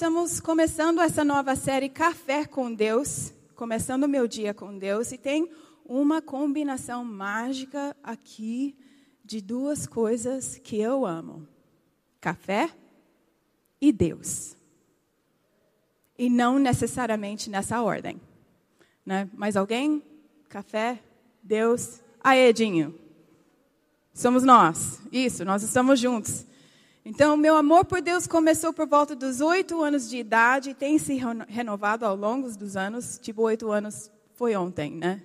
Estamos começando essa nova série Café com Deus, começando o meu dia com Deus, e tem uma combinação mágica aqui de duas coisas que eu amo: café e Deus. E não necessariamente nessa ordem. Né? Mas alguém? Café, Deus. Aê, Edinho. Somos nós. Isso, nós estamos juntos. Então, meu amor por Deus começou por volta dos oito anos de idade e tem se renovado ao longo dos anos. Tipo, oito anos foi ontem, né?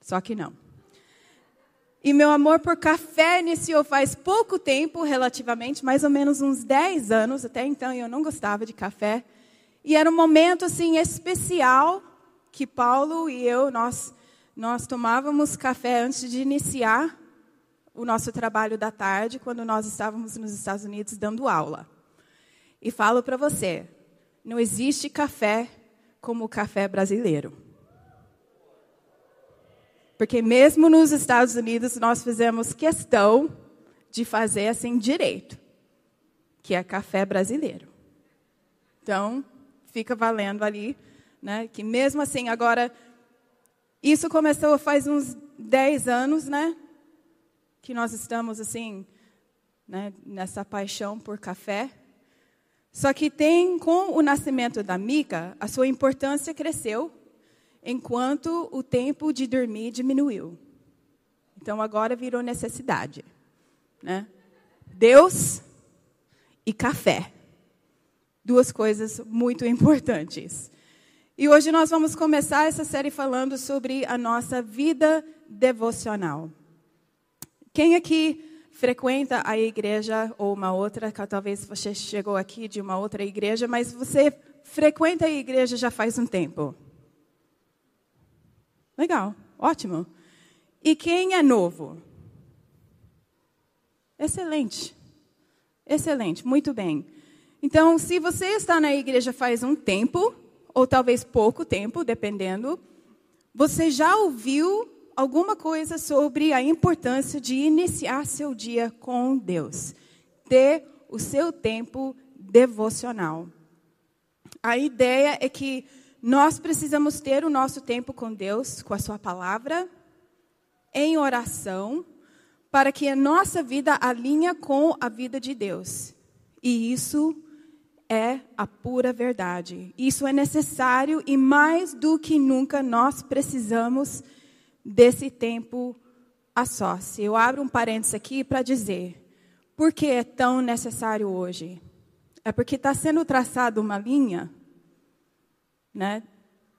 Só que não. E meu amor por café iniciou faz pouco tempo, relativamente, mais ou menos uns dez anos. Até então eu não gostava de café. E era um momento assim especial que Paulo e eu nós nós tomávamos café antes de iniciar o nosso trabalho da tarde, quando nós estávamos nos Estados Unidos dando aula. E falo para você, não existe café como o café brasileiro. Porque mesmo nos Estados Unidos nós fizemos questão de fazer assim direito, que é café brasileiro. Então, fica valendo ali, né, que mesmo assim agora isso começou faz uns 10 anos, né? Que nós estamos assim, né, nessa paixão por café. Só que tem, com o nascimento da Mica, a sua importância cresceu, enquanto o tempo de dormir diminuiu. Então agora virou necessidade, né? Deus e café. Duas coisas muito importantes. E hoje nós vamos começar essa série falando sobre a nossa vida devocional. Quem aqui frequenta a igreja ou uma outra, talvez você chegou aqui de uma outra igreja, mas você frequenta a igreja já faz um tempo? Legal, ótimo. E quem é novo? Excelente. Excelente, muito bem. Então, se você está na igreja faz um tempo, ou talvez pouco tempo, dependendo, você já ouviu alguma coisa sobre a importância de iniciar seu dia com Deus, ter o seu tempo devocional. A ideia é que nós precisamos ter o nosso tempo com Deus, com a Sua palavra, em oração, para que a nossa vida alinhe com a vida de Deus. E isso é a pura verdade. Isso é necessário e mais do que nunca nós precisamos desse tempo a sós. Eu abro um parênteses aqui para dizer por que é tão necessário hoje. É porque está sendo traçada uma linha, né?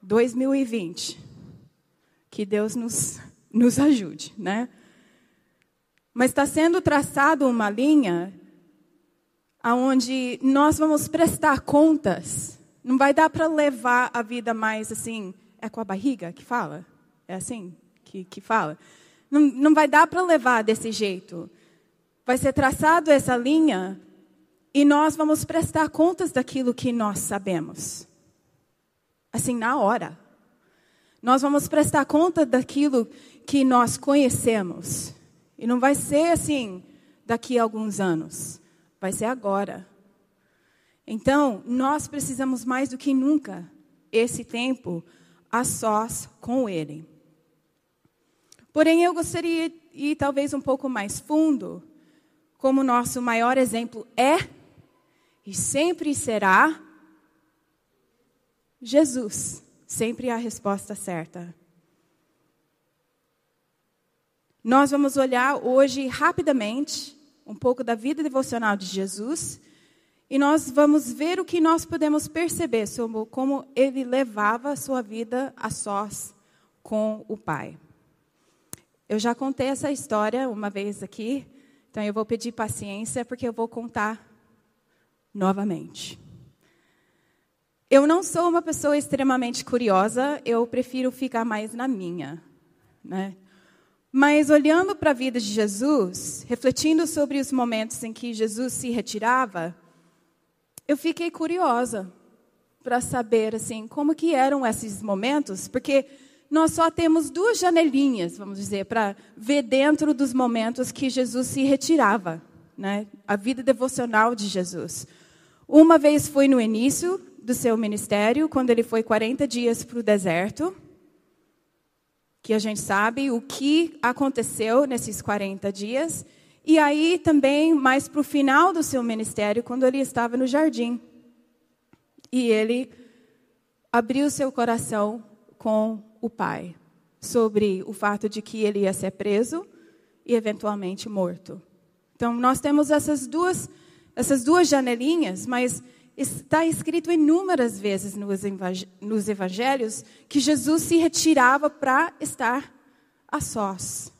2020. Que Deus nos, nos ajude, né? Mas está sendo traçada uma linha aonde nós vamos prestar contas. Não vai dar para levar a vida mais assim, é com a barriga que fala? É assim? Que, que fala. Não, não vai dar para levar desse jeito. Vai ser traçado essa linha e nós vamos prestar contas daquilo que nós sabemos. Assim, na hora. Nós vamos prestar conta daquilo que nós conhecemos. E não vai ser assim daqui a alguns anos. Vai ser agora. Então, nós precisamos mais do que nunca esse tempo a sós com Ele. Porém, eu gostaria de ir talvez um pouco mais fundo, como nosso maior exemplo é e sempre será Jesus. Sempre a resposta certa. Nós vamos olhar hoje rapidamente um pouco da vida devocional de Jesus e nós vamos ver o que nós podemos perceber sobre como ele levava a sua vida a sós com o Pai. Eu já contei essa história uma vez aqui, então eu vou pedir paciência porque eu vou contar novamente. Eu não sou uma pessoa extremamente curiosa, eu prefiro ficar mais na minha, né? Mas olhando para a vida de Jesus, refletindo sobre os momentos em que Jesus se retirava, eu fiquei curiosa para saber assim como que eram esses momentos, porque nós só temos duas janelinhas, vamos dizer, para ver dentro dos momentos que Jesus se retirava, né? A vida devocional de Jesus. Uma vez foi no início do seu ministério, quando ele foi 40 dias para o deserto, que a gente sabe o que aconteceu nesses 40 dias. E aí também, mais para o final do seu ministério, quando ele estava no jardim. E ele abriu seu coração com o pai sobre o fato de que ele ia ser preso e eventualmente morto. Então, nós temos essas duas, essas duas janelinhas, mas está escrito inúmeras vezes nos evangelhos que Jesus se retirava para estar a sós.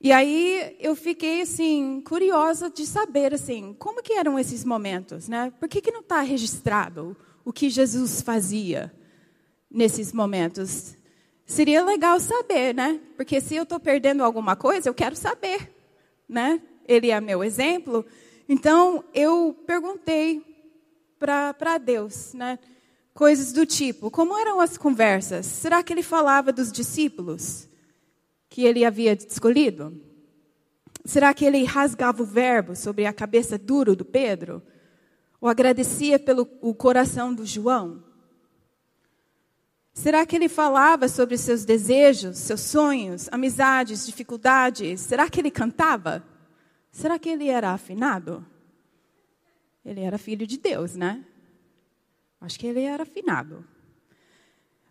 E aí eu fiquei assim curiosa de saber assim como que eram esses momentos, né? Por que, que não está registrado o que Jesus fazia nesses momentos? Seria legal saber, né? Porque se eu estou perdendo alguma coisa, eu quero saber, né? Ele é meu exemplo. Então eu perguntei para Deus, né? Coisas do tipo: como eram as conversas? Será que ele falava dos discípulos? que ele havia escolhido? Será que ele rasgava o verbo sobre a cabeça duro do Pedro? Ou agradecia pelo o coração do João? Será que ele falava sobre seus desejos, seus sonhos, amizades, dificuldades? Será que ele cantava? Será que ele era afinado? Ele era filho de Deus, né? Acho que ele era afinado.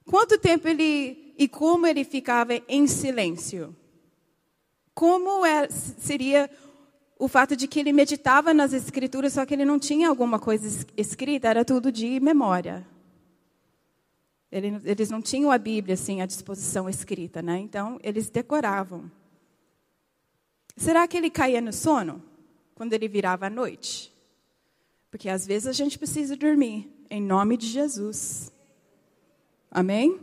Quanto tempo ele e como ele ficava em silêncio? Como é, seria o fato de que ele meditava nas escrituras, só que ele não tinha alguma coisa escrita, era tudo de memória. Ele, eles não tinham a Bíblia assim à disposição escrita, né? Então eles decoravam. Será que ele caía no sono quando ele virava à noite? Porque às vezes a gente precisa dormir em nome de Jesus. Amém?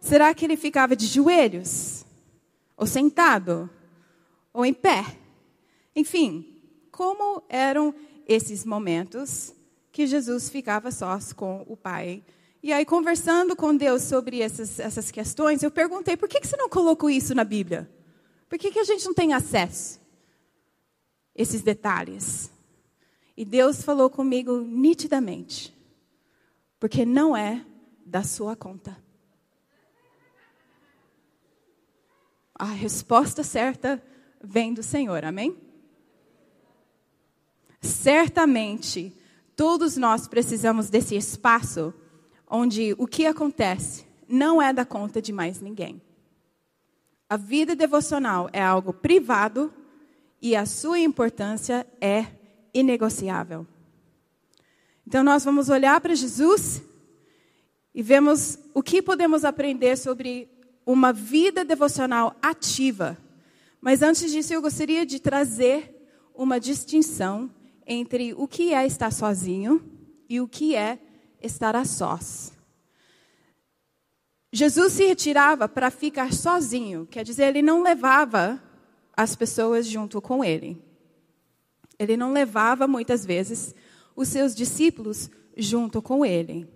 Será que ele ficava de joelhos? Ou sentado? Ou em pé? Enfim, como eram esses momentos que Jesus ficava sós com o Pai? E aí, conversando com Deus sobre essas, essas questões, eu perguntei: por que, que você não colocou isso na Bíblia? Por que, que a gente não tem acesso a esses detalhes? E Deus falou comigo nitidamente porque não é da sua conta. A resposta certa vem do Senhor, amém? Certamente, todos nós precisamos desse espaço onde o que acontece não é da conta de mais ninguém. A vida devocional é algo privado e a sua importância é inegociável. Então nós vamos olhar para Jesus e vemos o que podemos aprender sobre uma vida devocional ativa. Mas antes disso, eu gostaria de trazer uma distinção entre o que é estar sozinho e o que é estar a sós. Jesus se retirava para ficar sozinho, quer dizer, ele não levava as pessoas junto com ele. Ele não levava muitas vezes os seus discípulos junto com ele.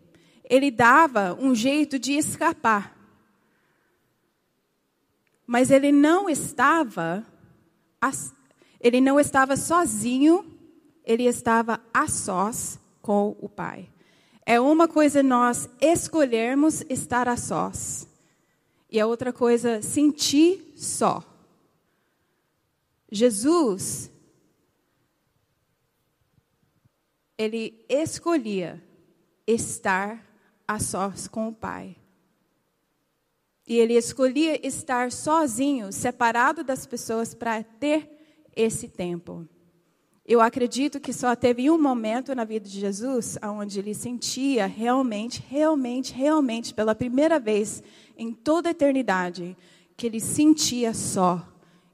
Ele dava um jeito de escapar. Mas ele não estava ele não estava sozinho, ele estava a sós com o Pai. É uma coisa nós escolhermos estar a sós. E a outra coisa, sentir só. Jesus ele escolhia estar a sós com o Pai. E ele escolhia estar sozinho, separado das pessoas, para ter esse tempo. Eu acredito que só teve um momento na vida de Jesus onde ele sentia realmente, realmente, realmente, pela primeira vez em toda a eternidade, que ele sentia só.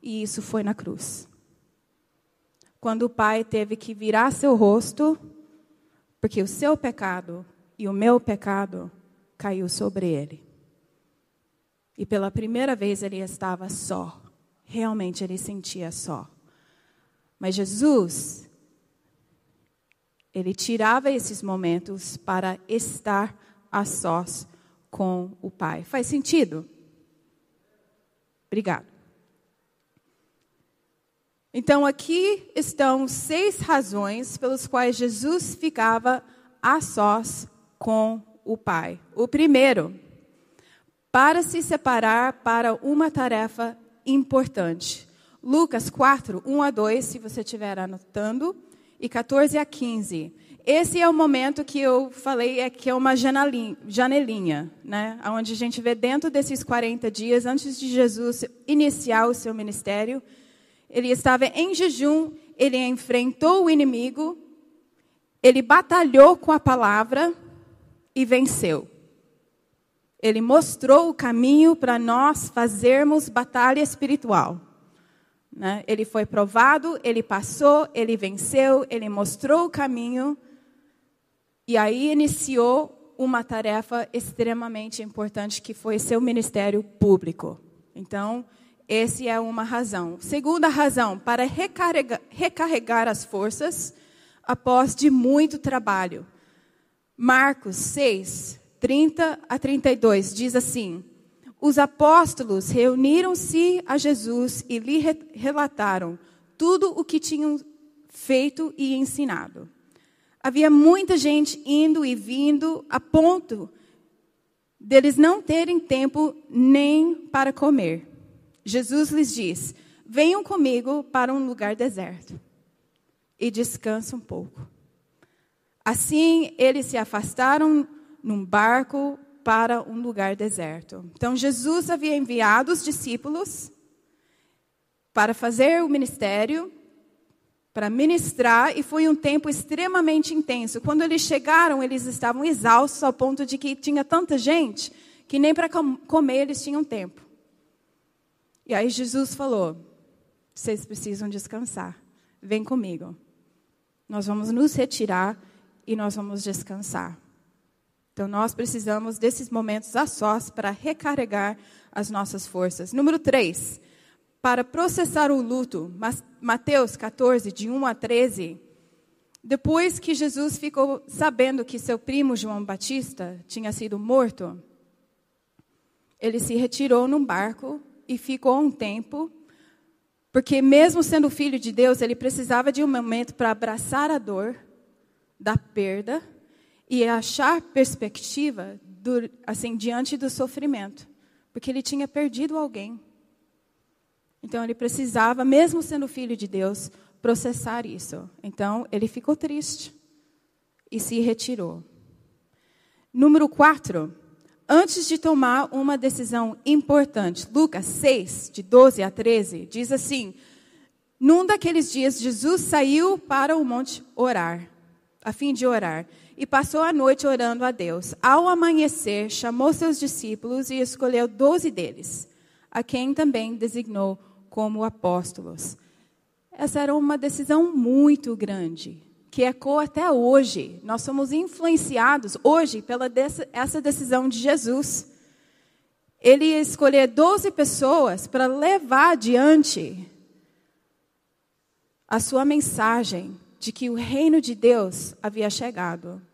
E isso foi na cruz quando o pai teve que virar seu rosto, porque o seu pecado e o meu pecado caiu sobre ele. E pela primeira vez ele estava só. Realmente ele sentia só. Mas Jesus, ele tirava esses momentos para estar a sós com o Pai. Faz sentido? Obrigado. Então, aqui estão seis razões pelas quais Jesus ficava a sós com o Pai. O primeiro, para se separar para uma tarefa importante. Lucas 4, 1 a 2, se você estiver anotando, e 14 a 15. Esse é o momento que eu falei é que é uma janelinha, janelinha, né? Onde a gente vê dentro desses 40 dias, antes de Jesus iniciar o seu ministério, ele estava em jejum, ele enfrentou o inimigo, ele batalhou com a palavra e venceu. Ele mostrou o caminho para nós fazermos batalha espiritual. Né? Ele foi provado, ele passou, ele venceu, ele mostrou o caminho. E aí iniciou uma tarefa extremamente importante que foi seu ministério público. Então, essa é uma razão. Segunda razão, para recarregar, recarregar as forças após de muito trabalho. Marcos 6, 30 a 32 diz assim: os apóstolos reuniram-se a Jesus e lhe relataram tudo o que tinham feito e ensinado. Havia muita gente indo e vindo a ponto deles não terem tempo nem para comer. Jesus lhes diz: Venham comigo para um lugar deserto e descansem um pouco. Assim, eles se afastaram num barco para um lugar deserto. Então, Jesus havia enviado os discípulos para fazer o ministério, para ministrar, e foi um tempo extremamente intenso. Quando eles chegaram, eles estavam exaustos ao ponto de que tinha tanta gente que nem para comer eles tinham tempo. E aí Jesus falou: vocês precisam descansar. Vem comigo. Nós vamos nos retirar e nós vamos descansar. Então, nós precisamos desses momentos a sós para recarregar as nossas forças. Número 3, para processar o luto. Mateus 14, de 1 a 13. Depois que Jesus ficou sabendo que seu primo João Batista tinha sido morto, ele se retirou num barco e ficou um tempo, porque mesmo sendo filho de Deus, ele precisava de um momento para abraçar a dor da perda e achar perspectiva do, assim diante do sofrimento, porque ele tinha perdido alguém. Então ele precisava, mesmo sendo filho de Deus, processar isso. Então ele ficou triste e se retirou. Número 4. Antes de tomar uma decisão importante, Lucas 6, de 12 a 13, diz assim: Num daqueles dias, Jesus saiu para o monte orar, a fim de orar e passou a noite orando a Deus. Ao amanhecer, chamou seus discípulos e escolheu doze deles, a quem também designou como apóstolos. Essa era uma decisão muito grande, que ecoa até hoje. Nós somos influenciados hoje pela essa decisão de Jesus. Ele ia escolher 12 pessoas para levar adiante a sua mensagem de que o reino de Deus havia chegado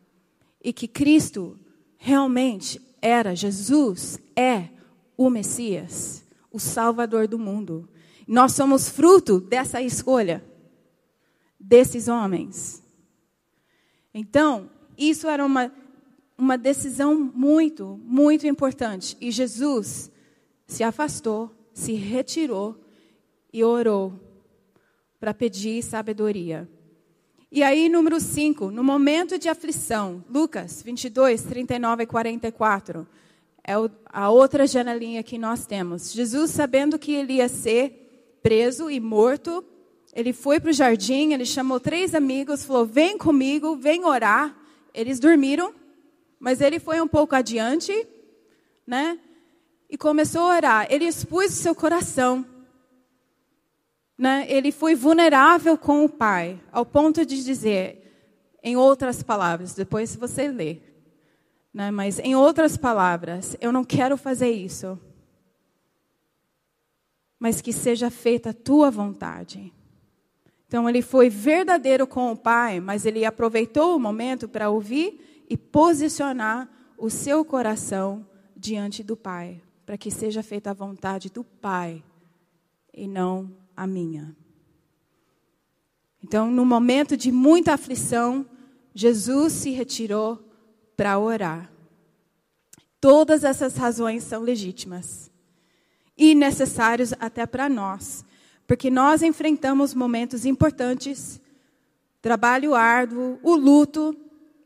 e que Cristo realmente era, Jesus é o Messias, o Salvador do mundo. Nós somos fruto dessa escolha, desses homens. Então, isso era uma, uma decisão muito, muito importante. E Jesus se afastou, se retirou e orou para pedir sabedoria. E aí, número 5, no momento de aflição, Lucas 22, 39 e 44. É a outra janelinha que nós temos. Jesus, sabendo que ele ia ser preso e morto, ele foi para o jardim, ele chamou três amigos, falou: Vem comigo, vem orar. Eles dormiram, mas ele foi um pouco adiante, né? E começou a orar. Ele expôs o seu coração né, ele foi vulnerável com o pai, ao ponto de dizer, em outras palavras, depois você lê, né, mas em outras palavras, eu não quero fazer isso, mas que seja feita a tua vontade. Então ele foi verdadeiro com o pai, mas ele aproveitou o momento para ouvir e posicionar o seu coração diante do pai, para que seja feita a vontade do pai e não a minha. Então, no momento de muita aflição, Jesus se retirou para orar. Todas essas razões são legítimas e necessárias até para nós, porque nós enfrentamos momentos importantes, trabalho árduo, o luto,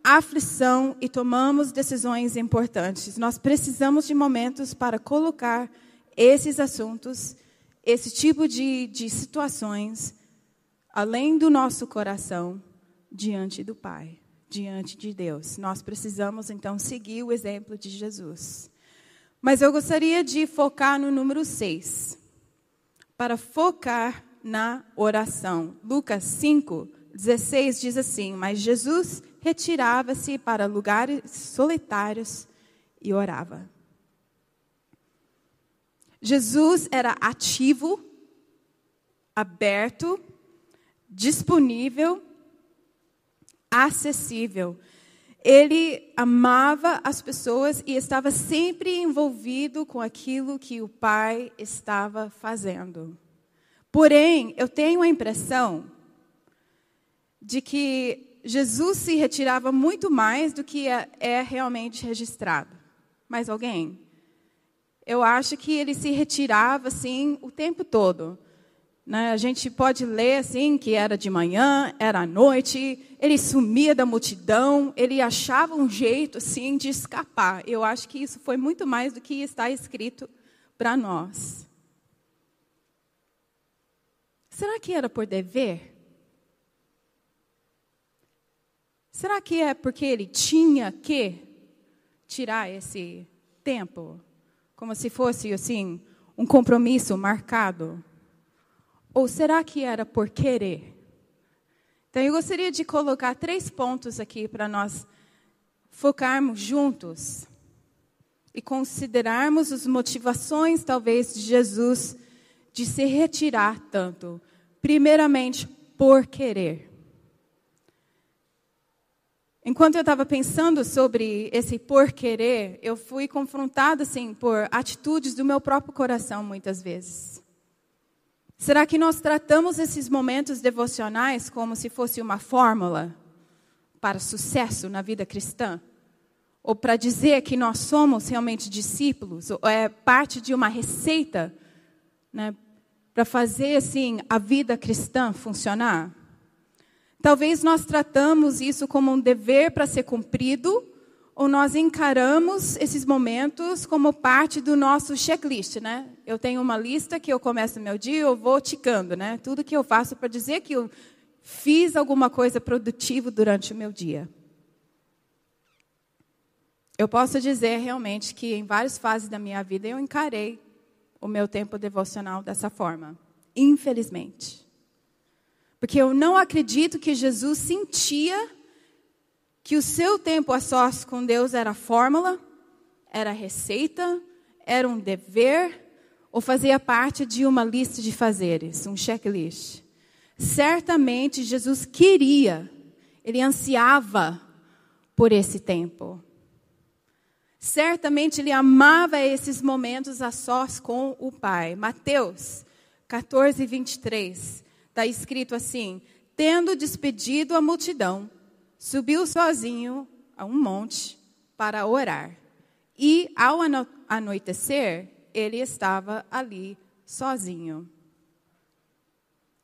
a aflição e tomamos decisões importantes. Nós precisamos de momentos para colocar esses assuntos, esse tipo de, de situações, além do nosso coração, diante do Pai, diante de Deus. Nós precisamos então seguir o exemplo de Jesus. Mas eu gostaria de focar no número 6, para focar na oração. Lucas 5, 16 diz assim: Mas Jesus retirava-se para lugares solitários e orava. Jesus era ativo, aberto, disponível, acessível. Ele amava as pessoas e estava sempre envolvido com aquilo que o Pai estava fazendo. Porém, eu tenho a impressão de que Jesus se retirava muito mais do que é, é realmente registrado. Mais alguém? Eu acho que ele se retirava assim o tempo todo. Né? A gente pode ler assim que era de manhã, era à noite, ele sumia da multidão, ele achava um jeito assim de escapar. Eu acho que isso foi muito mais do que está escrito para nós. Será que era por dever? Será que é porque ele tinha que tirar esse tempo? Como se fosse assim, um compromisso marcado? Ou será que era por querer? Então eu gostaria de colocar três pontos aqui para nós focarmos juntos e considerarmos as motivações, talvez, de Jesus de se retirar tanto. Primeiramente, por querer. Enquanto eu estava pensando sobre esse por querer, eu fui confrontada assim por atitudes do meu próprio coração muitas vezes. Será que nós tratamos esses momentos devocionais como se fosse uma fórmula para sucesso na vida cristã? Ou para dizer que nós somos realmente discípulos? Ou é parte de uma receita né, para fazer assim a vida cristã funcionar? Talvez nós tratamos isso como um dever para ser cumprido, ou nós encaramos esses momentos como parte do nosso checklist, né? Eu tenho uma lista que eu começo meu dia, eu vou ticando, né? Tudo que eu faço para dizer que eu fiz alguma coisa produtiva durante o meu dia. Eu posso dizer realmente que em várias fases da minha vida eu encarei o meu tempo devocional dessa forma, infelizmente. Porque eu não acredito que Jesus sentia que o seu tempo a sós com Deus era fórmula, era receita, era um dever ou fazia parte de uma lista de fazeres, um checklist. Certamente Jesus queria, ele ansiava por esse tempo. Certamente ele amava esses momentos a sós com o Pai. Mateus 14, 23 está escrito assim: Tendo despedido a multidão, subiu sozinho a um monte para orar. E ao ano anoitecer, ele estava ali sozinho.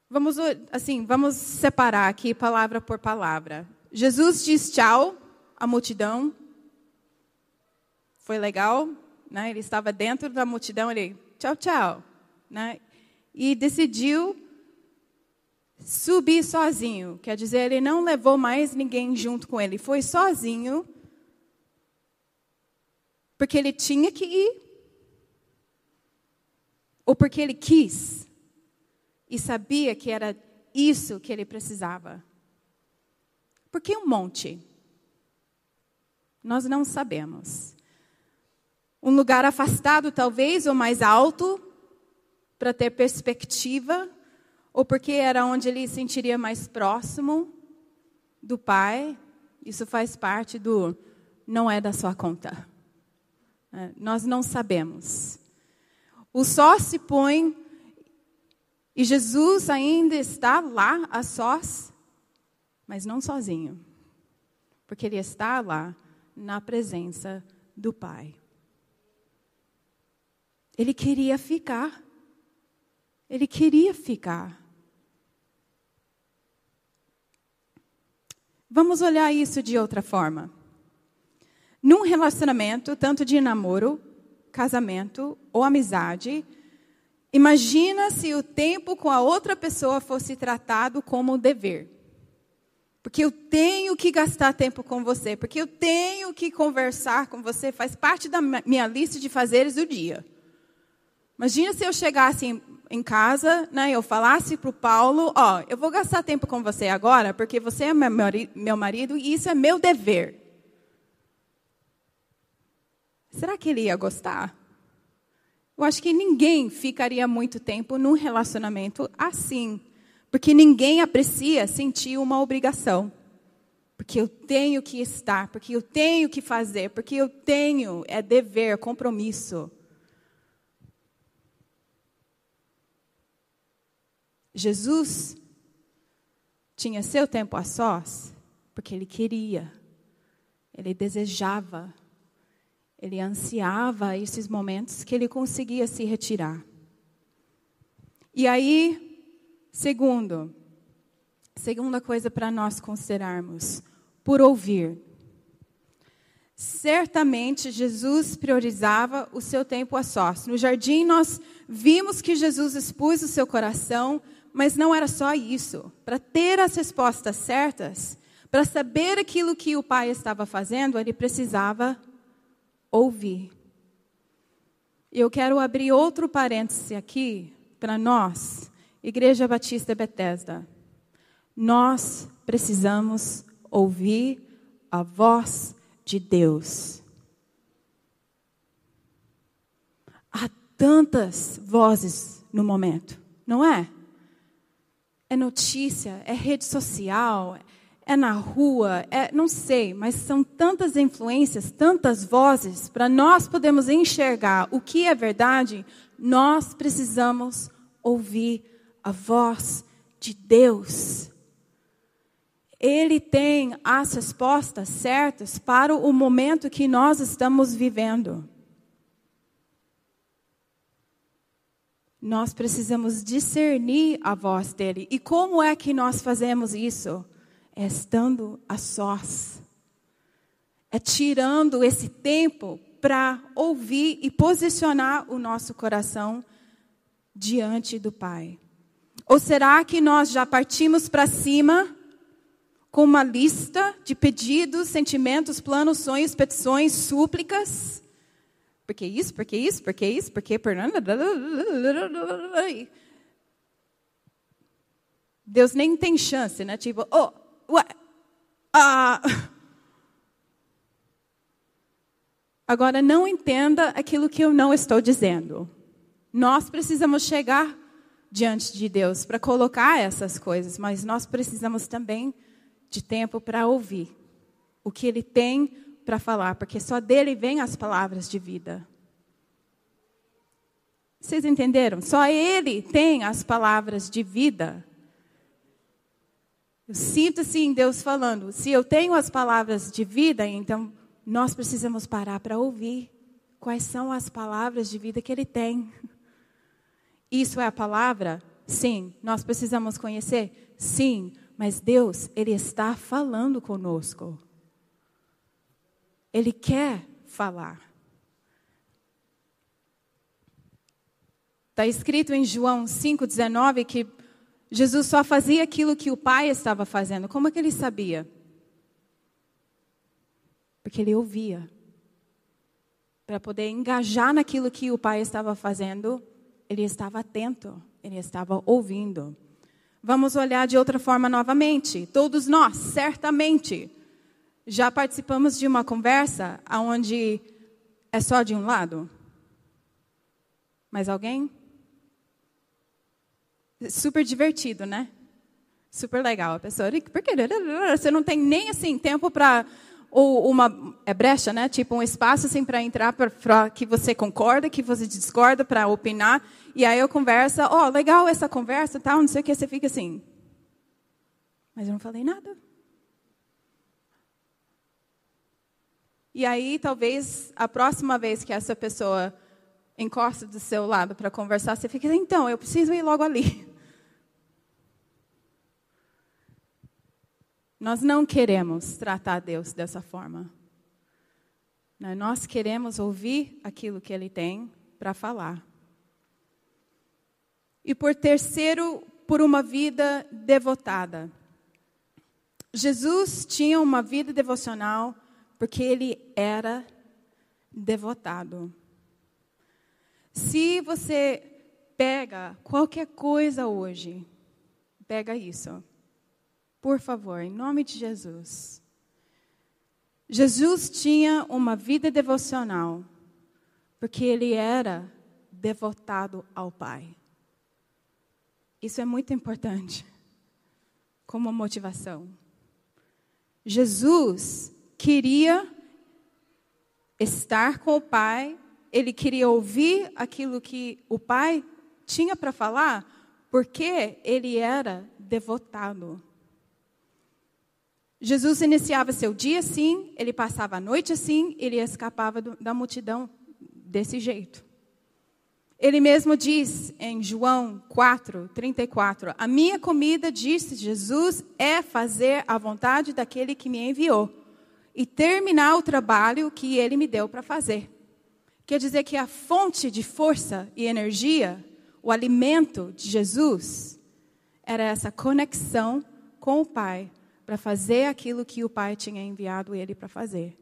Vamos assim, vamos separar aqui palavra por palavra. Jesus diz tchau à multidão. Foi legal, né? Ele estava dentro da multidão, ele tchau, tchau, né? E decidiu subir sozinho. Quer dizer, ele não levou mais ninguém junto com ele. Foi sozinho. Porque ele tinha que ir. Ou porque ele quis. E sabia que era isso que ele precisava. Por que um monte? Nós não sabemos. Um lugar afastado, talvez, ou mais alto, para ter perspectiva ou porque era onde ele se sentiria mais próximo do Pai. Isso faz parte do não é da sua conta. É, nós não sabemos. O sol se põe E Jesus ainda está lá a sós, mas não sozinho. Porque ele está lá na presença do Pai. Ele queria ficar. Ele queria ficar. Vamos olhar isso de outra forma. Num relacionamento, tanto de namoro, casamento ou amizade, imagina se o tempo com a outra pessoa fosse tratado como um dever. Porque eu tenho que gastar tempo com você, porque eu tenho que conversar com você, faz parte da minha lista de fazeres do dia. Imagina se eu chegasse em, casa, né, eu falasse para o Paulo, ó, eu vou gastar tempo com você agora, porque você é meu marido e isso é meu dever. Será que ele ia gostar? Eu acho que ninguém ficaria muito tempo num relacionamento assim, porque ninguém aprecia sentir uma obrigação. Porque eu tenho que estar, porque eu tenho que fazer, porque eu tenho, é dever, compromisso. Jesus tinha seu tempo a sós porque ele queria, ele desejava, ele ansiava esses momentos que ele conseguia se retirar. E aí, segundo, segunda coisa para nós considerarmos, por ouvir. Certamente Jesus priorizava o seu tempo a sós. No jardim nós vimos que Jesus expôs o seu coração mas não era só isso. Para ter as respostas certas, para saber aquilo que o pai estava fazendo, ele precisava ouvir. Eu quero abrir outro parêntese aqui para nós, Igreja Batista Bethesda. Nós precisamos ouvir a voz de Deus. Há tantas vozes no momento, não é? É notícia, é rede social, é na rua, é, não sei, mas são tantas influências, tantas vozes, para nós podermos enxergar o que é verdade, nós precisamos ouvir a voz de Deus. Ele tem as respostas certas para o momento que nós estamos vivendo. Nós precisamos discernir a voz dele. E como é que nós fazemos isso? É estando a sós. É tirando esse tempo para ouvir e posicionar o nosso coração diante do Pai. Ou será que nós já partimos para cima com uma lista de pedidos, sentimentos, planos, sonhos, petições, súplicas? Porque isso, porque isso, porque isso, porque. Deus nem tem chance, né? Tipo, oh, ué, ah. Agora, não entenda aquilo que eu não estou dizendo. Nós precisamos chegar diante de Deus para colocar essas coisas, mas nós precisamos também de tempo para ouvir o que Ele tem para falar, porque só dele vêm as palavras de vida. Vocês entenderam? Só ele tem as palavras de vida. Eu sinto sim Deus falando: se eu tenho as palavras de vida, então nós precisamos parar para ouvir quais são as palavras de vida que ele tem. Isso é a palavra? Sim. Nós precisamos conhecer? Sim. Mas Deus, Ele está falando conosco. Ele quer falar. Está escrito em João 5,19 que Jesus só fazia aquilo que o Pai estava fazendo. Como é que ele sabia? Porque ele ouvia. Para poder engajar naquilo que o Pai estava fazendo, ele estava atento, ele estava ouvindo. Vamos olhar de outra forma novamente. Todos nós, certamente, já participamos de uma conversa onde é só de um lado? Mais alguém? Super divertido, né? Super legal. A pessoa, porque você não tem nem assim tempo para ou uma é brecha, né? Tipo um espaço assim para entrar para que você concorda, que você discorda para opinar. E aí eu converso, ó, oh, legal essa conversa, tal, não sei o que, você fica assim. Mas eu não falei nada. E aí, talvez, a próxima vez que essa pessoa encosta do seu lado para conversar, você fica, então, eu preciso ir logo ali. Nós não queremos tratar Deus dessa forma. Né? Nós queremos ouvir aquilo que Ele tem para falar. E por terceiro, por uma vida devotada. Jesus tinha uma vida devocional porque ele era devotado. Se você pega qualquer coisa hoje, pega isso. Por favor, em nome de Jesus. Jesus tinha uma vida devocional porque ele era devotado ao Pai. Isso é muito importante como motivação. Jesus queria estar com o Pai, ele queria ouvir aquilo que o Pai tinha para falar, porque ele era devotado. Jesus iniciava seu dia assim, ele passava a noite assim, ele escapava do, da multidão desse jeito. Ele mesmo diz em João 4, 34: A minha comida, disse Jesus, é fazer a vontade daquele que me enviou e terminar o trabalho que ele me deu para fazer. Quer dizer que a fonte de força e energia, o alimento de Jesus, era essa conexão com o Pai para fazer aquilo que o Pai tinha enviado ele para fazer.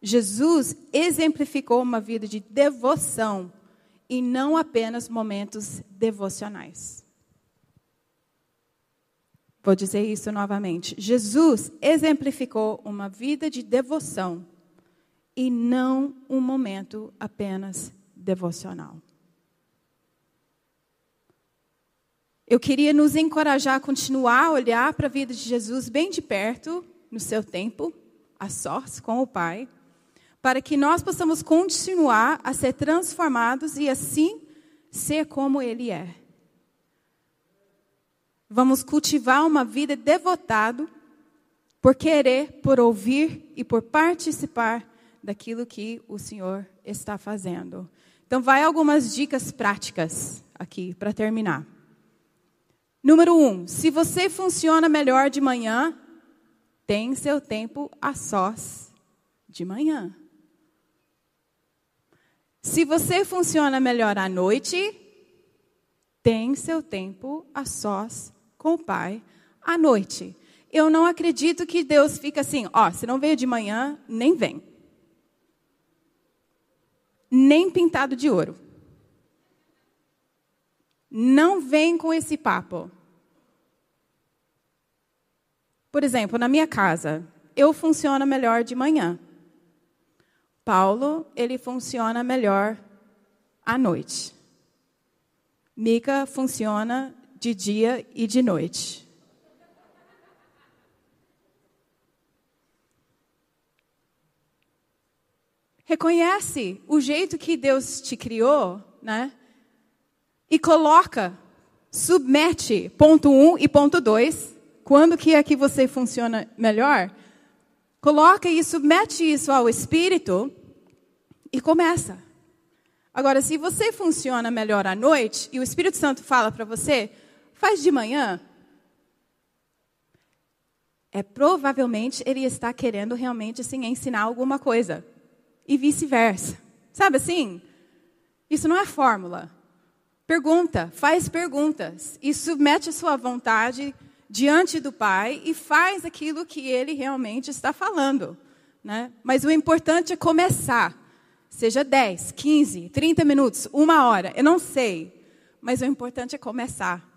Jesus exemplificou uma vida de devoção e não apenas momentos devocionais. Vou dizer isso novamente. Jesus exemplificou uma vida de devoção e não um momento apenas devocional. Eu queria nos encorajar a continuar a olhar para a vida de Jesus bem de perto, no seu tempo, a sós com o Pai, para que nós possamos continuar a ser transformados e assim ser como Ele é. Vamos cultivar uma vida devotado por querer, por ouvir e por participar daquilo que o Senhor está fazendo. Então, vai algumas dicas práticas aqui para terminar. Número um, se você funciona melhor de manhã, tem seu tempo a sós de manhã. Se você funciona melhor à noite, tem seu tempo a sós com o Pai à noite. Eu não acredito que Deus fica assim, ó, se não veio de manhã, nem vem. Nem pintado de ouro. Não vem com esse papo. Por exemplo, na minha casa, eu funciono melhor de manhã. Paulo, ele funciona melhor à noite. Mica funciona de dia e de noite. Reconhece o jeito que Deus te criou, né? E coloca, submete ponto 1 um e ponto 2. Quando que é que você funciona melhor? Coloca e submete isso ao Espírito e começa. Agora, se você funciona melhor à noite e o Espírito Santo fala para você, faz de manhã, é provavelmente ele está querendo realmente assim ensinar alguma coisa e vice-versa. Sabe assim? Isso não é fórmula. Pergunta, faz perguntas e submete a sua vontade diante do Pai e faz aquilo que ele realmente está falando. Né? Mas o importante é começar. Seja 10, 15, 30 minutos, uma hora, eu não sei. Mas o importante é começar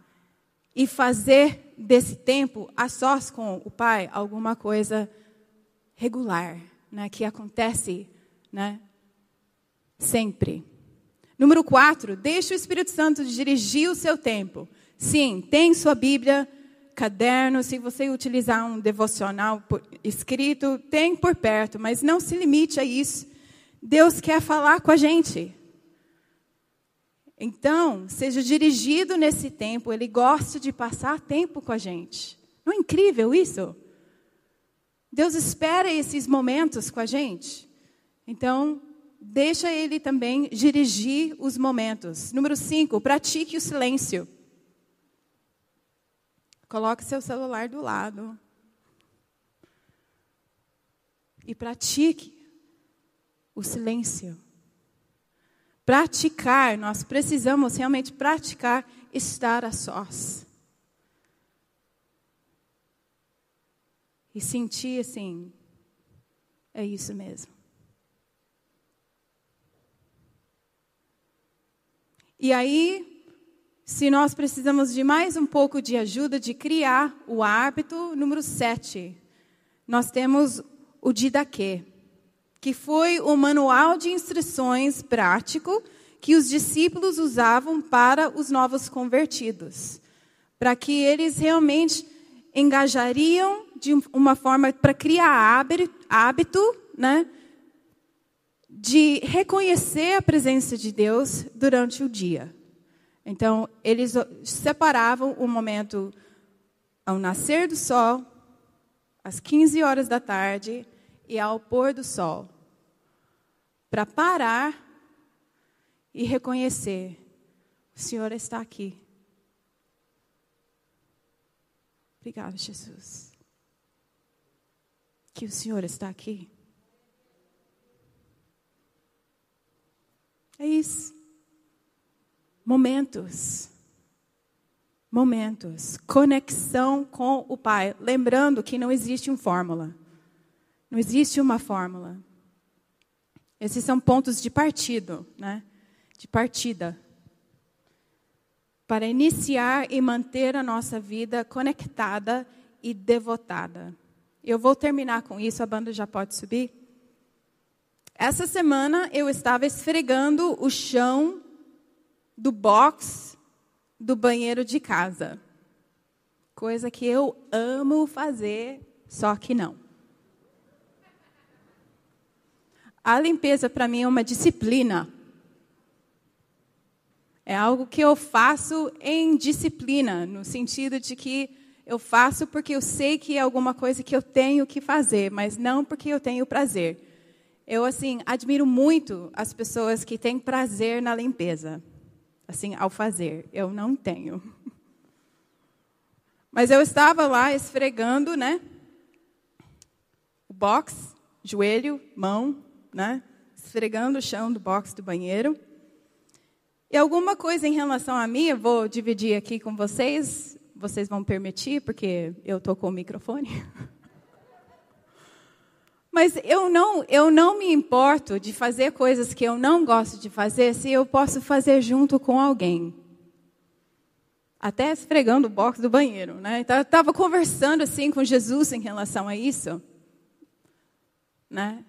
e fazer desse tempo, a sós com o Pai, alguma coisa regular, né, que acontece né, sempre. Número quatro, deixe o Espírito Santo dirigir o seu tempo. Sim, tem sua Bíblia, caderno, se você utilizar um devocional escrito, tem por perto, mas não se limite a isso. Deus quer falar com a gente. Então, seja dirigido nesse tempo, Ele gosta de passar tempo com a gente. Não é incrível isso? Deus espera esses momentos com a gente. Então, deixa Ele também dirigir os momentos. Número 5, pratique o silêncio. Coloque seu celular do lado. E pratique o silêncio. Praticar, nós precisamos realmente praticar estar a sós. E sentir assim, é isso mesmo. E aí, se nós precisamos de mais um pouco de ajuda de criar o hábito, número 7, nós temos o Didaquê, que foi o manual de instruções prático que os discípulos usavam para os novos convertidos, para que eles realmente engajariam de uma forma para criar hábito, né, de reconhecer a presença de Deus durante o dia. Então, eles separavam o momento ao nascer do sol, às 15 horas da tarde e ao pôr do sol, para parar e reconhecer: o Senhor está aqui. Obrigado, Jesus. Que o Senhor está aqui. É isso. Momentos. Momentos. Conexão com o Pai. Lembrando que não existe uma fórmula. Não existe uma fórmula. Esses são pontos de partido, né? De partida. Para iniciar e manter a nossa vida conectada e devotada. Eu vou terminar com isso, a banda já pode subir. Essa semana eu estava esfregando o chão do box do banheiro de casa. Coisa que eu amo fazer, só que não. A limpeza para mim é uma disciplina. É algo que eu faço em disciplina, no sentido de que eu faço porque eu sei que é alguma coisa que eu tenho que fazer, mas não porque eu tenho prazer. Eu assim admiro muito as pessoas que têm prazer na limpeza assim, ao fazer. Eu não tenho. Mas eu estava lá esfregando, né? O box, joelho, mão, né? Esfregando o chão do box do banheiro. E alguma coisa em relação a mim, eu vou dividir aqui com vocês. Vocês vão permitir, porque eu estou com o microfone. Mas eu não, eu não me importo de fazer coisas que eu não gosto de fazer se eu posso fazer junto com alguém. Até esfregando o box do banheiro, né? Então, eu estava conversando assim com Jesus em relação a isso, né?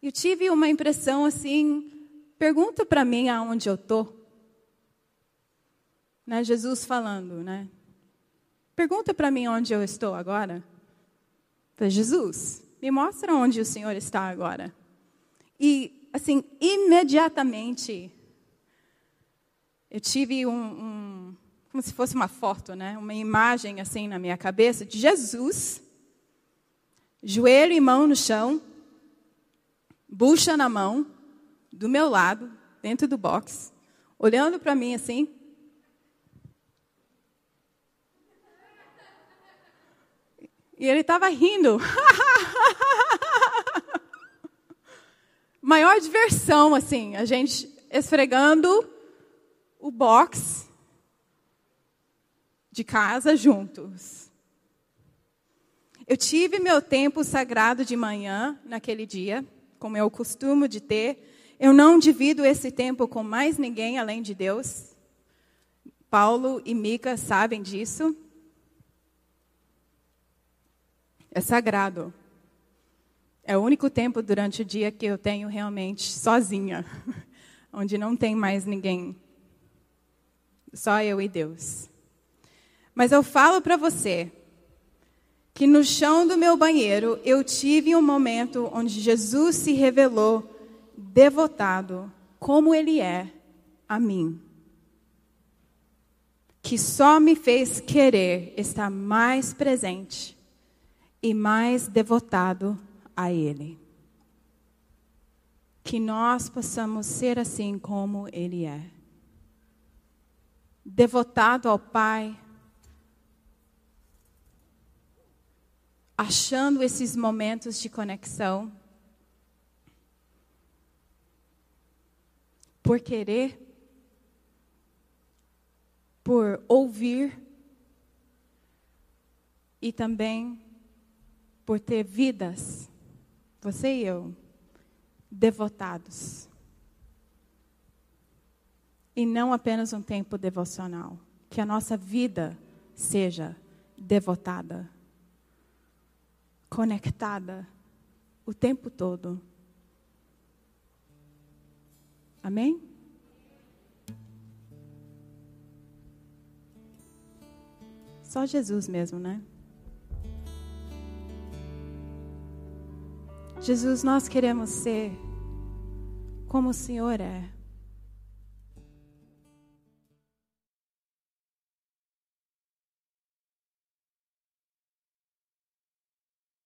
Eu tive uma impressão assim, pergunta para mim aonde eu tô. Né? Jesus falando, né? Pergunta para mim onde eu estou agora. Falei, Jesus, me mostra onde o Senhor está agora. E, assim, imediatamente, eu tive um, um, como se fosse uma foto, né? Uma imagem assim na minha cabeça de Jesus, joelho e mão no chão, bucha na mão, do meu lado, dentro do box, olhando para mim assim. E ele estava rindo. Maior diversão, assim, a gente esfregando o box de casa juntos. Eu tive meu tempo sagrado de manhã naquele dia, como é o costume de ter. Eu não divido esse tempo com mais ninguém além de Deus. Paulo e Mica sabem disso. É sagrado. É o único tempo durante o dia que eu tenho realmente sozinha, onde não tem mais ninguém. Só eu e Deus. Mas eu falo para você, que no chão do meu banheiro eu tive um momento onde Jesus se revelou devotado como ele é a mim. Que só me fez querer estar mais presente e mais devotado a ele. Que nós possamos ser assim como ele é. Devotado ao Pai, achando esses momentos de conexão, por querer, por ouvir. E também por ter vidas, você e eu, devotados. E não apenas um tempo devocional. Que a nossa vida seja devotada conectada o tempo todo. Amém? Só Jesus mesmo, né? Jesus, nós queremos ser como o Senhor é.